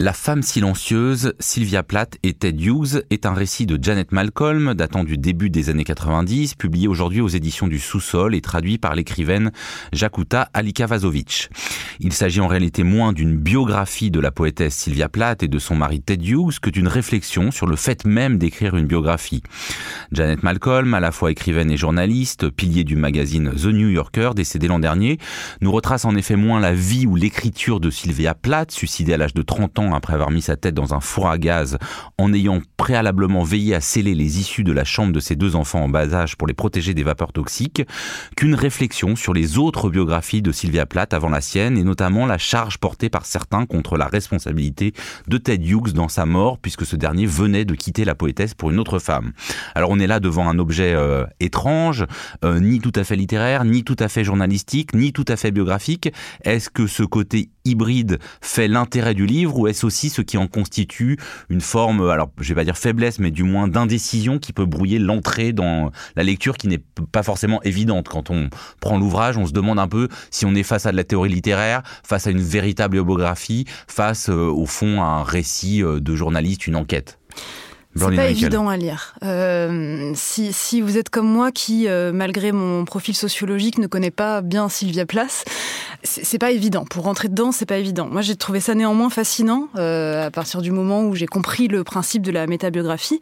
La femme silencieuse, Sylvia Plath et Ted Hughes est un récit de Janet Malcolm datant du début des années 90, publié aujourd'hui aux éditions du Sous-sol et traduit par l'écrivaine Jakuta Alikavazovic. Il s'agit en réalité moins d'une biographie de la poétesse Sylvia Plath et de son mari Ted Hughes que d'une réflexion sur le fait même d'écrire une biographie. Janet Malcolm, à la fois écrivaine et journaliste, pilier du magazine The New Yorker, décédé l'an dernier, nous retrace en effet moins la vie ou l'écriture de Sylvia Plath, suicidée à l'âge de 30 ans après avoir mis sa tête dans un four à gaz en ayant préalablement veillé à sceller les issues de la chambre de ses deux enfants en bas âge pour les protéger des vapeurs toxiques, qu'une réflexion sur les autres biographies de Sylvia Plath avant la sienne et notamment la charge portée par certains contre la responsabilité de Ted Hughes dans sa mort puisque ce dernier venait de quitter la poétesse pour une autre femme. Alors on est là devant un objet euh, étrange, euh, ni tout à fait littéraire, ni tout à fait journalistique, ni tout à fait biographique. Est-ce que ce côté hybride fait l'intérêt du livre ou est-ce aussi ce qui en constitue une forme, alors je vais pas dire faiblesse, mais du moins d'indécision qui peut brouiller l'entrée dans la lecture qui n'est pas forcément évidente? Quand on prend l'ouvrage, on se demande un peu si on est face à de la théorie littéraire, face à une véritable biographie, face euh, au fond à un récit euh, de journaliste, une enquête. C'est pas évident à lire. Euh, si, si, vous êtes comme moi qui, euh, malgré mon profil sociologique, ne connaît pas bien Sylvia Place, c'est pas évident. Pour rentrer dedans, c'est pas évident. Moi, j'ai trouvé ça néanmoins fascinant euh, à partir du moment où j'ai compris le principe de la métabiographie.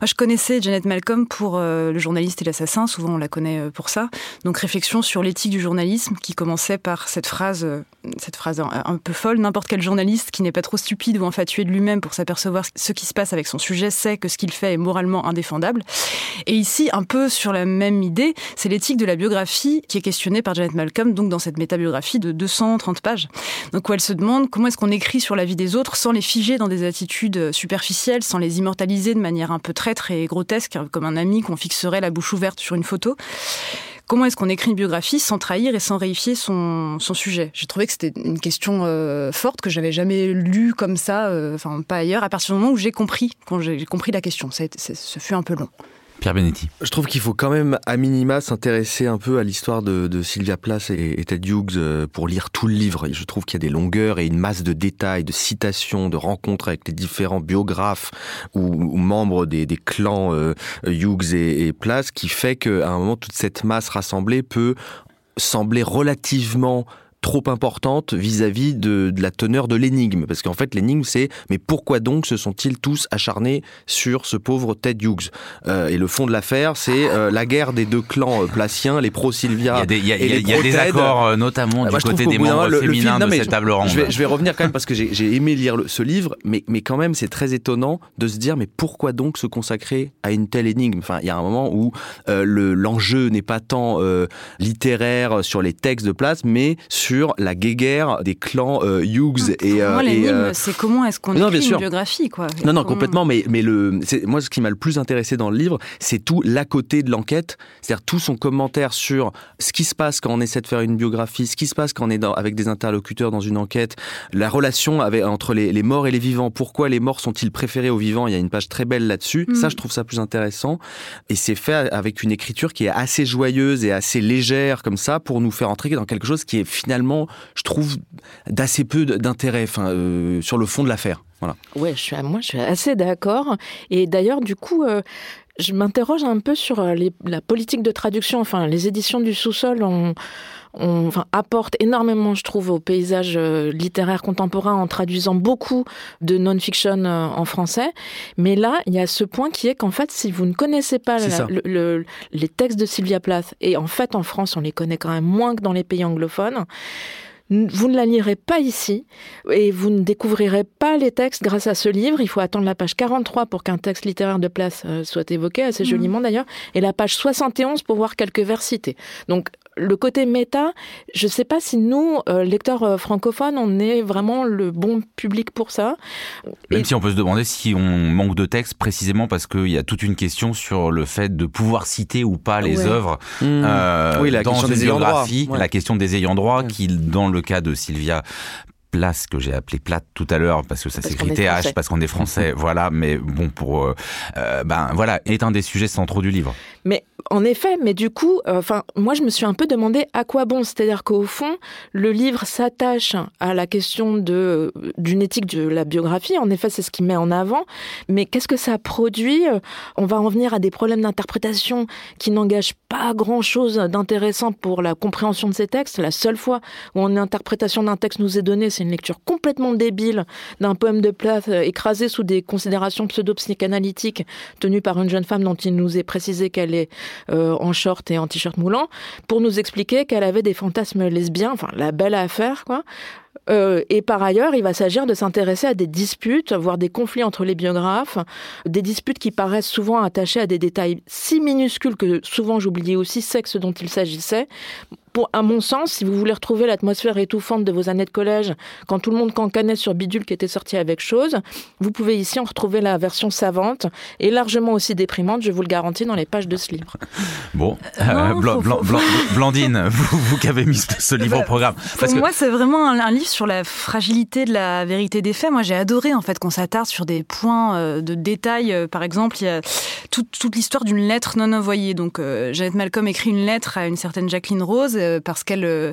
Moi, je connaissais Janet Malcolm pour euh, Le journaliste et l'assassin. Souvent, on la connaît euh, pour ça. Donc, réflexion sur l'éthique du journalisme qui commençait par cette phrase, cette phrase un, un peu folle. N'importe quel journaliste qui n'est pas trop stupide ou infatué de lui-même pour s'apercevoir ce qui se passe avec son sujet sait que ce qu'il fait est moralement indéfendable. Et ici, un peu sur la même idée, c'est l'éthique de la biographie qui est questionnée par Janet Malcolm, donc dans cette métabiographie de 230 pages. Donc où elle se demande comment est-ce qu'on écrit sur la vie des autres sans les figer dans des attitudes superficielles, sans les immortaliser de manière un peu traître et grotesque, comme un ami qu'on fixerait la bouche ouverte sur une photo. Comment est-ce qu'on écrit une biographie sans trahir et sans réifier son, sujet? J'ai trouvé que c'était une question euh, forte que j'avais jamais lue comme ça, euh, enfin pas ailleurs, à partir du moment où j'ai compris, quand j'ai compris la question. Ça, ce fut un peu long. Pierre Benetti. Je trouve qu'il faut quand même, à minima, s'intéresser un peu à l'histoire de, Sylvia Plath et, Ted Hughes euh, pour lire tout le livre. Je trouve qu'il y a des longueurs et une masse de détails, de citations, de rencontres avec les différents biographes ou, membres des, clans euh, Hughes et, et qui fait qu'à un moment, toute cette masse rassemblée peut sembler relativement trop importante vis-à-vis -vis de, de, la teneur de l'énigme. Parce qu'en fait, l'énigme, c'est mais pourquoi donc se sont-ils tous acharnés sur ce pauvre Ted Hughes? Euh, Et le fond de l'affaire, c'est euh, la guerre des deux clans euh, placiens, les pro-Sylvia. Il y a des, y a, y a des accords, euh, notamment du côté des membres le, féminins le film, de cette table ronde. Je vais, je vais, revenir quand même parce que j'ai aimé lire le, ce livre, mais, mais quand même, c'est très étonnant de se dire mais pourquoi donc se consacrer à une telle énigme? Enfin, il y a un moment où l'enjeu n'est pas tant littéraire sur les textes de place, mais sur sur la guéguerre des clans euh, Hughes et. Euh, moi, euh, c'est comment est-ce qu'on écrit une biographie, quoi. Non, non, complètement. Mais, mais le, moi, ce qui m'a le plus intéressé dans le livre, c'est tout l'à côté de l'enquête, c'est-à-dire tout son commentaire sur ce qui se passe quand on essaie de faire une biographie, ce qui se passe quand on est dans, avec des interlocuteurs dans une enquête, la relation avec, entre les, les, morts et les vivants. Pourquoi les morts sont-ils préférés aux vivants Il y a une page très belle là-dessus. Mm. Ça, je trouve ça plus intéressant. Et c'est fait avec une écriture qui est assez joyeuse et assez légère comme ça pour nous faire entrer dans quelque chose qui est finalement je trouve, d'assez peu d'intérêt euh, sur le fond de l'affaire. Voilà. Ouais, moi, je suis assez d'accord. Et d'ailleurs, du coup, euh, je m'interroge un peu sur euh, les, la politique de traduction. Enfin, les éditions du sous-sol ont on enfin, apporte énormément, je trouve, au paysage euh, littéraire contemporain en traduisant beaucoup de non-fiction euh, en français. Mais là, il y a ce point qui est qu'en fait, si vous ne connaissez pas la, le, le, les textes de Sylvia Plath, et en fait, en France, on les connaît quand même moins que dans les pays anglophones, vous ne la lirez pas ici et vous ne découvrirez pas les textes grâce à ce livre. Il faut attendre la page 43 pour qu'un texte littéraire de place euh, soit évoqué, assez joliment mmh. d'ailleurs, et la page 71 pour voir quelques vers cités. Donc le côté méta, je ne sais pas si nous, euh, lecteurs euh, francophones, on est vraiment le bon public pour ça. Même Et... si on peut se demander si on manque de texte précisément parce qu'il y a toute une question sur le fait de pouvoir citer ou pas les ouais. œuvres mmh. euh, oui, la dans une biographie, ouais. la question des ayants droit, ouais. qui, dans le cas de Sylvia Place, que j'ai appelé plate tout à l'heure, parce que ça s'écrit TH, parce qu'on est français, voilà, mais bon, pour... Euh, euh, ben voilà, est un des sujets centraux du livre. Mais en effet, mais du coup, euh, enfin, moi je me suis un peu demandé à quoi bon. C'est-à-dire qu'au fond, le livre s'attache à la question de d'une éthique de la biographie. En effet, c'est ce qu'il met en avant. Mais qu'est-ce que ça produit? On va en venir à des problèmes d'interprétation qui n'engagent pas grand-chose d'intéressant pour la compréhension de ces textes. La seule fois où une interprétation d'un texte nous est donnée, c'est une lecture complètement débile d'un poème de Plath écrasé sous des considérations pseudo-psychanalytiques tenues par une jeune femme dont il nous est précisé qu'elle est euh, en short et en t-shirt moulant, pour nous expliquer qu'elle avait des fantasmes lesbiens, enfin la belle affaire, quoi. Euh, et par ailleurs, il va s'agir de s'intéresser à des disputes, voire des conflits entre les biographes, des disputes qui paraissent souvent attachées à des détails si minuscules que souvent j'oubliais aussi sexe dont il s'agissait pour, à mon sens, si vous voulez retrouver l'atmosphère étouffante de vos années de collège, quand tout le monde cancanait sur Bidule qui était sorti avec chose, vous pouvez ici en retrouver la version savante et largement aussi déprimante, je vous le garantis, dans les pages de ce livre. Bon, euh, Blandine, vous, qui avez mis ce livre au programme. Pour moi, c'est vraiment un, livre sur la fragilité de la vérité des faits. Moi, j'ai adoré en fait qu'on s'attarde sur des points euh, de détail. Euh, par exemple, il y a toute, toute l'histoire d'une lettre non envoyée. Donc, Jeannette Malcolm écrit une lettre à une certaine Jacqueline Rose euh, parce qu'elle, euh,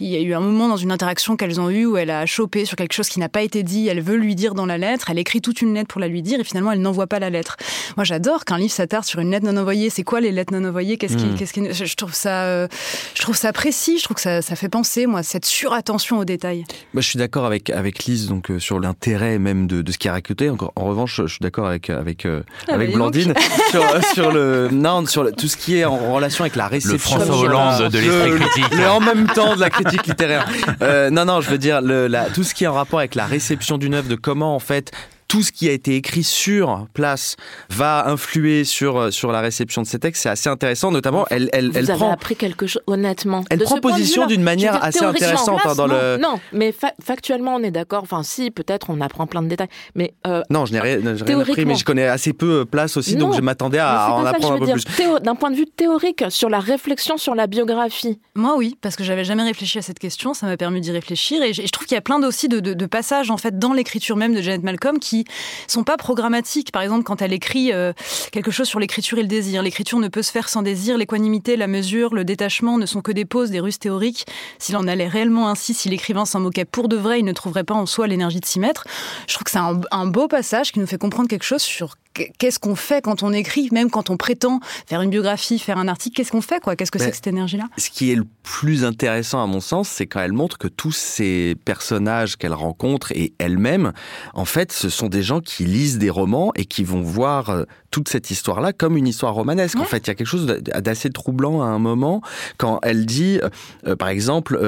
il y a eu un moment dans une interaction qu'elles ont eue où elle a chopé sur quelque chose qui n'a pas été dit. Elle veut lui dire dans la lettre. Elle écrit toute une lettre pour la lui dire et finalement elle n'envoie pas la lettre. Moi, j'adore qu'un livre s'attarde sur une lettre non envoyée. C'est quoi les lettres non envoyées? Qu'est-ce qui, hmm. qu'est-ce qui, je trouve ça, euh, je trouve ça précis. Je trouve que ça, ça fait penser, moi, cette surattention aux détails. Moi, je suis d'accord avec avec Lise donc sur l'intérêt même de, de ce qui est raconté. Encore, en revanche, je suis d'accord avec avec ah, avec Blandine sur, sur le non sur tout ce qui est en relation avec la réception. Le François Hollande de l'esprit mais en même temps de la critique littéraire. Euh, non, non, je veux dire le, tout ce qui est en rapport avec la réception d'une œuvre, de comment en fait tout ce qui a été écrit sur place va influer sur euh, sur la réception de ces textes. C'est assez intéressant, notamment elle elle, elle prend appris quelque chose honnêtement. Elle prend position d'une manière assez intéressante dans non, le. Non, mais factuellement on est d'accord. Enfin si peut-être on apprend plein de détails, mais euh, non je n'ai rien, rien appris, mais je connais assez peu euh, place aussi, donc je m'attendais à en apprendre un peu plus. D'un point de vue théorique sur la réflexion sur la biographie. Moi oui, parce que j'avais jamais réfléchi à cette question, ça m'a permis d'y réfléchir et je, trouve qu'il y a plein aussi de, de, de passages en fait dans l'écriture même de Janet Malcolm qui sont pas programmatiques. Par exemple, quand elle écrit euh, quelque chose sur l'écriture et le désir, l'écriture ne peut se faire sans désir, l'équanimité, la mesure, le détachement ne sont que des poses, des ruses théoriques. S'il en allait réellement ainsi, si l'écrivain s'en moquait pour de vrai, il ne trouverait pas en soi l'énergie de s'y mettre. Je trouve que c'est un, un beau passage qui nous fait comprendre quelque chose sur qu'est-ce qu'on fait quand on écrit, même quand on prétend faire une biographie, faire un article, qu'est-ce qu'on fait quoi? Qu'est-ce que c'est que cette énergie-là? Ce qui est le plus intéressant à mon sens, c'est quand elle montre que tous ces personnages qu'elle rencontre et elle-même, en fait, ce sont des gens qui lisent des romans et qui vont voir euh, toute cette histoire-là comme une histoire romanesque. En fait, il y a quelque chose d'assez troublant à un moment quand elle dit, euh, euh, par exemple,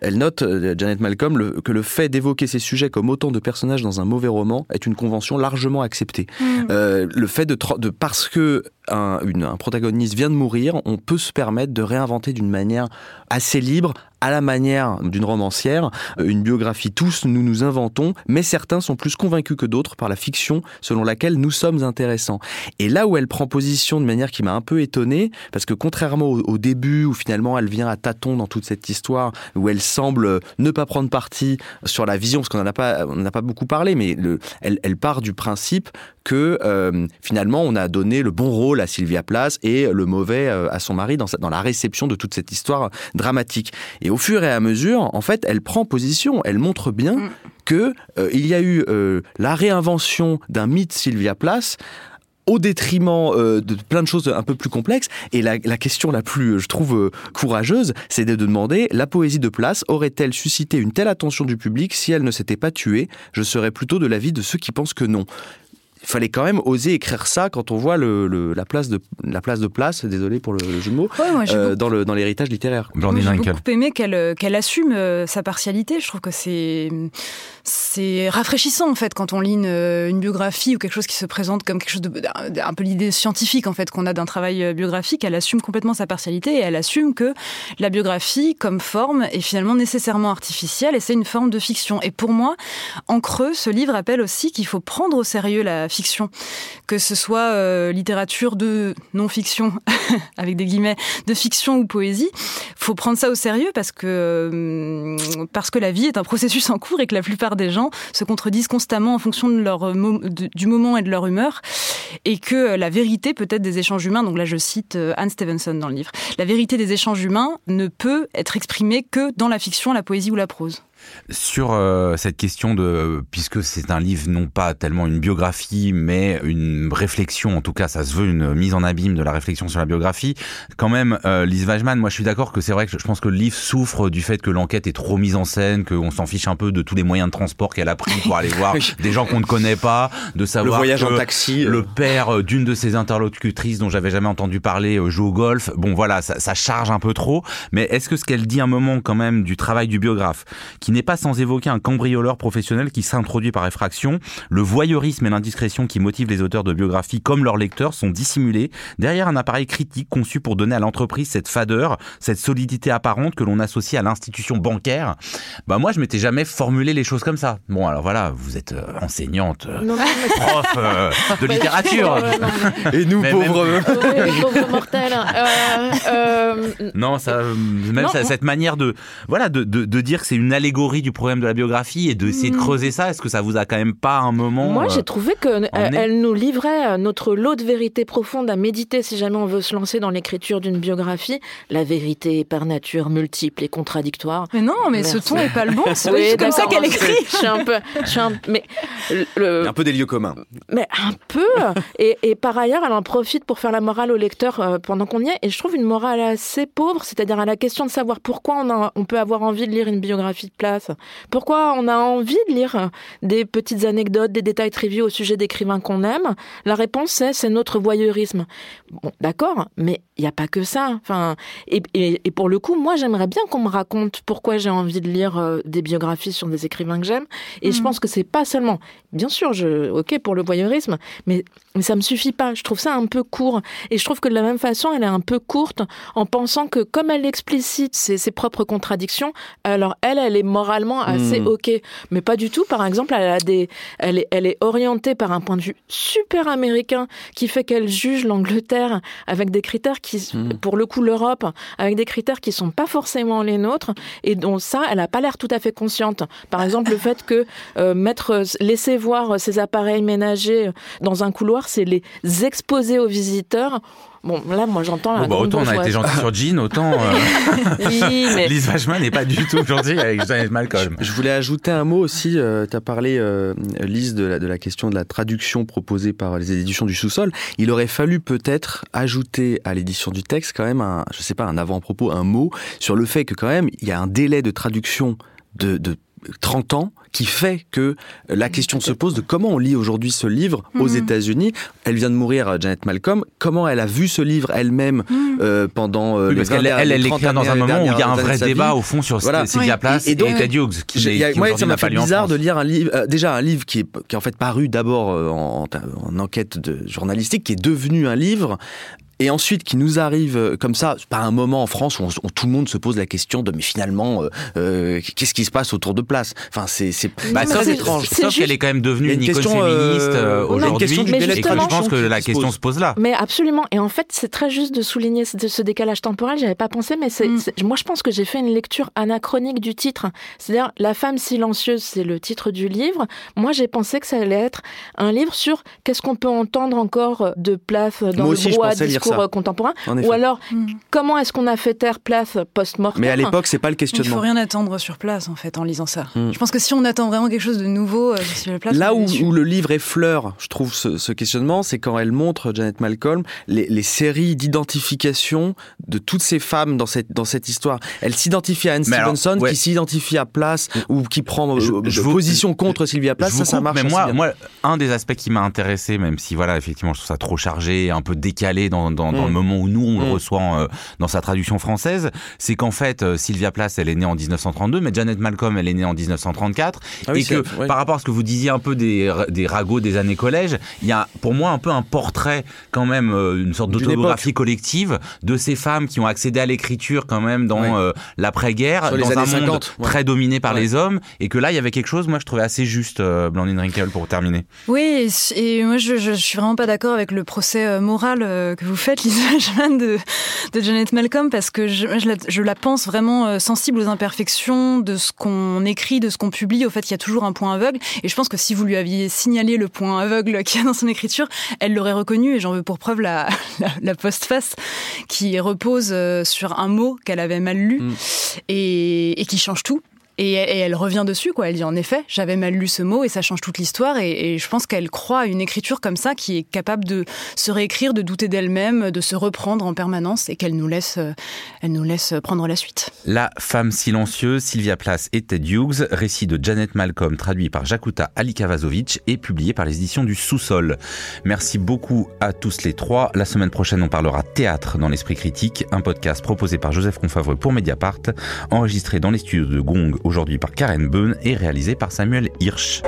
elle note, Janet Malcolm, que le fait d'évoquer ces sujets comme autant de personnages dans un mauvais roman est une convention largement acceptée. Mmh. le fait de, de parce que un, un protagoniste vient de mourir, on peut se permettre de réinventer d'une manière assez libre, à la manière d'une romancière, euh, une biographie. Tous, nous nous inventons, mais certains sont plus convaincus que d'autres par la fiction selon laquelle nous sommes intéressants. Et là où elle prend position de manière qui m'a un peu étonné, parce que contrairement au, début, où finalement elle vient à tâtons dans toute cette histoire, où elle semble ne pas prendre parti sur la vision, parce qu'on n'en a pas, on n'a pas beaucoup parlé, mais le, elle, elle part du principe que euh, finalement on a donné le bon rôle à Sylvia Plath et le mauvais euh, à son mari dans, dans la réception de toute cette histoire dramatique. Et au fur et à mesure, en fait, elle prend position, elle montre bien mm. que euh, il y a eu la réinvention d'un mythe Sylvia Plath au détriment de plein de choses un peu plus complexes. Et la, question la plus, je trouve, courageuse, c'est de demander, la poésie de place aurait-elle suscité une telle attention du public si elle ne s'était pas tuée? Je serais plutôt de l'avis de ceux qui pensent que non fallait quand même oser écrire ça quand on voit le, la place de la place de place désolé pour le, jeu de mots euh, dans le dans l'héritage littéraire. J'ai beaucoup aimé qu'elle qu'elle assume euh, sa partialité. Je trouve que c'est c'est rafraîchissant en fait quand on lit une, une, biographie ou quelque chose qui se présente comme quelque chose de un peu l'idée scientifique en fait qu'on a d'un travail euh, biographique elle assume complètement sa partialité et elle assume que la biographie comme forme est finalement nécessairement artificielle et c'est une forme de fiction et pour moi en creux ce livre appelle aussi qu'il faut prendre au sérieux la fiction, que ce soit littérature de non-fiction, avec des guillemets, de fiction ou poésie. Faut prendre ça au sérieux parce que parce que la vie est un processus en cours et que la plupart des gens se contredisent constamment en fonction leur du moment et de leur humeur, et que la vérité peut-être des échanges humains. Donc là, je cite Anne Stevenson dans le livre. La vérité des échanges humains ne peut être exprimée que dans la fiction, la poésie ou la prose. Sur euh, cette question de, puisque c'est un livre non pas tellement une biographie, mais une réflexion, en tout cas ça se veut une mise en abîme de la réflexion sur la biographie, quand même, euh, Lise Wajman, moi je suis d'accord que c'est vrai que je pense que le livre souffre du fait que l'enquête est trop mise en scène, qu'on s'en fiche un peu de tous les moyens de transport qu'elle a pris pour aller voir des gens qu'on ne connaît pas, de savoir le voyage que en taxi, le père d'une de ses interlocutrices dont j'avais jamais entendu parler joue au golf. Bon voilà, ça, ça charge un peu trop, mais est-ce que ce qu'elle dit un moment quand même du travail du biographe, qui n'est pas sans évoquer un cambrioleur professionnel qui s'introduit par effraction. Le voyeurisme et l'indiscrétion qui motivent les auteurs de biographies comme leurs lecteurs sont dissimulés derrière un appareil critique conçu pour donner à l'entreprise cette fadeur, cette solidité apparente que l'on associe à l'institution bancaire. Bah moi je m'étais jamais formulé les choses comme ça. Bon alors voilà, vous êtes euh, enseignante, euh, prof euh, de littérature. et nous pauvres, pauvres mortels. non ça, même cette manière de voilà de, de, de dire que c'est une allégorie du problème de la biographie et d'essayer de hmm. creuser ça Est-ce que ça vous a quand même pas un moment Moi, j'ai trouvé qu'elle elle nous livrait notre lot de vérité profonde à méditer si jamais on veut se lancer dans l'écriture d'une biographie. La vérité est par nature multiple et contradictoire. Mais non, mais ce ton est pas le bon. C'est comme ça qu'elle écrit. Je suis un peu, je suis un, mais un peu des lieux communs. Mais un peu. et, et, par ailleurs, elle en profite pour faire la morale au lecteur euh, pendant qu'on y est. Et je trouve une morale assez pauvre, c'est-à-dire à la question de savoir pourquoi on, a, on peut avoir envie de lire une biographie de Pourquoi on a envie de lire des petites anecdotes, des détails triviaux au sujet d'écrivains qu'on aime? La réponse c'est c'est notre voyeurisme. Bon, d'accord, mais il n'y a pas que ça. Enfin, et, et, pour le coup, moi j'aimerais bien qu'on me raconte pourquoi j'ai envie de lire euh, des biographies sur des écrivains que j'aime. Et je mm. pense que c'est pas seulement, bien sûr, je, ok pour le voyeurisme, mais, mais ça me suffit pas. Je trouve ça un peu court. Et je trouve que de la même façon, elle est un peu courte en pensant que comme elle explicite ses, ses propres contradictions, alors elle, elle est moralement assez hmm. ok, mais pas du tout. Par exemple, elle a des, elle est, elle est orientée par un point de vue super américain qui fait qu'elle juge l'Angleterre avec des critères qui, hmm. pour le coup, l'Europe avec des critères qui sont pas forcément les nôtres et dont ça, elle a pas l'air tout à fait consciente. Par exemple, le fait que euh, mettre, laisser voir ses appareils ménagers dans un couloir, c'est les exposer aux visiteurs. Bon, là, moi, j'entends bon, bah, Autant on a été gentil sur Jean, autant euh... oui, mais... Lise Vachman n'est pas du tout gentille avec Janet Malcolm. Je voulais ajouter un mot aussi. Euh, tu as parlé, euh, Lise, de la, de la question de la traduction proposée par les éditions du sous-sol. Il aurait fallu peut-être ajouter à l'édition du texte quand même, un, je sais pas, un avant-propos, un mot sur le fait que quand même, il y a un délai de traduction de, de 30 ans qui fait que la question se pose de comment on lit aujourd'hui ce livre aux mhm. États-Unis. Elle vient de mourir, euh, Janet Malcolm. Comment elle a vu ce livre elle-même mhm. euh, pendant euh, parce qu'elle elle, elle l'écrit dans un moment où il y a un vrai débat au fond sur voilà. Sylvia Plath et, et, donc, Ted Hughes. Qui, qui moi, ça m'a fait bizarre de lire un livre, déjà un livre qui est, qui est en fait paru d'abord en, en, enquête de journalistique, qui est devenu un livre et ensuite qui nous arrive euh, comme ça, pas un moment en France où, tout le monde se pose la question de mais finalement euh, euh qu'est-ce qui se passe autour de place? Enfin c'est c'est bah, très étrange. Sauf qu'elle est quand même devenue une, icône féministe euh, aujourd'hui. Et je pense que la question se pose là. Mais absolument. Et en fait c'est très juste de souligner ce, décalage temporel. J'avais pas pensé, mais c'est, mm. moi je pense que j'ai fait une lecture anachronique du titre. C'est-à-dire la femme silencieuse, c'est le titre du livre. Moi j'ai pensé que ça allait être un livre sur qu'est-ce qu'on peut entendre encore de place dans moi le droit discours euh, contemporain Ou alors, hmm. comment est-ce qu'on a fait taire place post-mortem Mais à l'époque, c'est pas le questionnement. Il faut rien attendre sur place, en fait, en lisant ça. Hmm. Je pense que si on attend vraiment quelque chose de nouveau euh, sur place... Là où, le livre effleure, je trouve, ce, questionnement, c'est quand elle montre, Janet Malcolm, les, séries d'identification de toutes ces femmes dans cette, dans cette histoire. Elle s'identifie à Anne Stevenson, qui s'identifie à Place, ou qui prend je, euh, position contre Sylvia Place, ça, ça marche. Mais moi, moi, un des aspects qui m'a intéressé, même si, voilà, effectivement, je trouve ça trop chargé, un peu décalé dans dans, le mm. moment où nous on le mm. reçoit dans sa traduction française, c'est qu'en fait Sylvia Plath elle est née en 1932, mais Janet Malcolm elle est née en 1934, ah et que par rapport à ce que vous disiez un peu des, des ragots des années collège, il y a pour moi un peu un portrait quand même, une sorte d'autobiographie collective de ces femmes qui ont accédé à l'écriture quand même dans l'après-guerre, dans un monde très dominé par les hommes, et que là il y avait quelque chose, moi je trouvais assez juste, Blandine Rinkel, pour terminer. Oui, et moi je, je, suis vraiment pas d'accord avec le procès euh, moral euh, que vous faites, Lisa Jeanne, de, de Janet Malcolm, parce que je, je, la, je, la, pense vraiment euh, sensible aux imperfections de ce qu'on écrit, de ce qu'on publie. Au fait, il y a toujours un point aveugle, et je pense que si vous lui aviez signalé le point aveugle qu'il y a dans son écriture, elle l'aurait reconnu, et j'en veux pour preuve la, la, la postface qui repose sur un mot qu'elle avait mal lu mm. et, et qui change tout. Et, elle revient dessus, quoi. Elle dit en effet, j'avais mal lu ce mot et ça change toute l'histoire. Et, je pense qu'elle croit à une écriture comme ça qui est capable de se réécrire, de douter d'elle-même, de se reprendre en permanence et qu'elle nous laisse, euh, elle nous laisse prendre la suite. La femme silencieuse, Sylvia Plath et Ted Hughes, récit de Janet Malcolm traduit par Jakuta Alikavazovic et publié par les éditions du Sous-sol. Merci beaucoup à tous les trois. La semaine prochaine, on parlera théâtre dans l'esprit critique, un podcast proposé par Joseph Confavreux pour Mediapart, enregistré dans les studios de Gong aujourd'hui par Karen Beun et réalisé par Samuel Hirsch.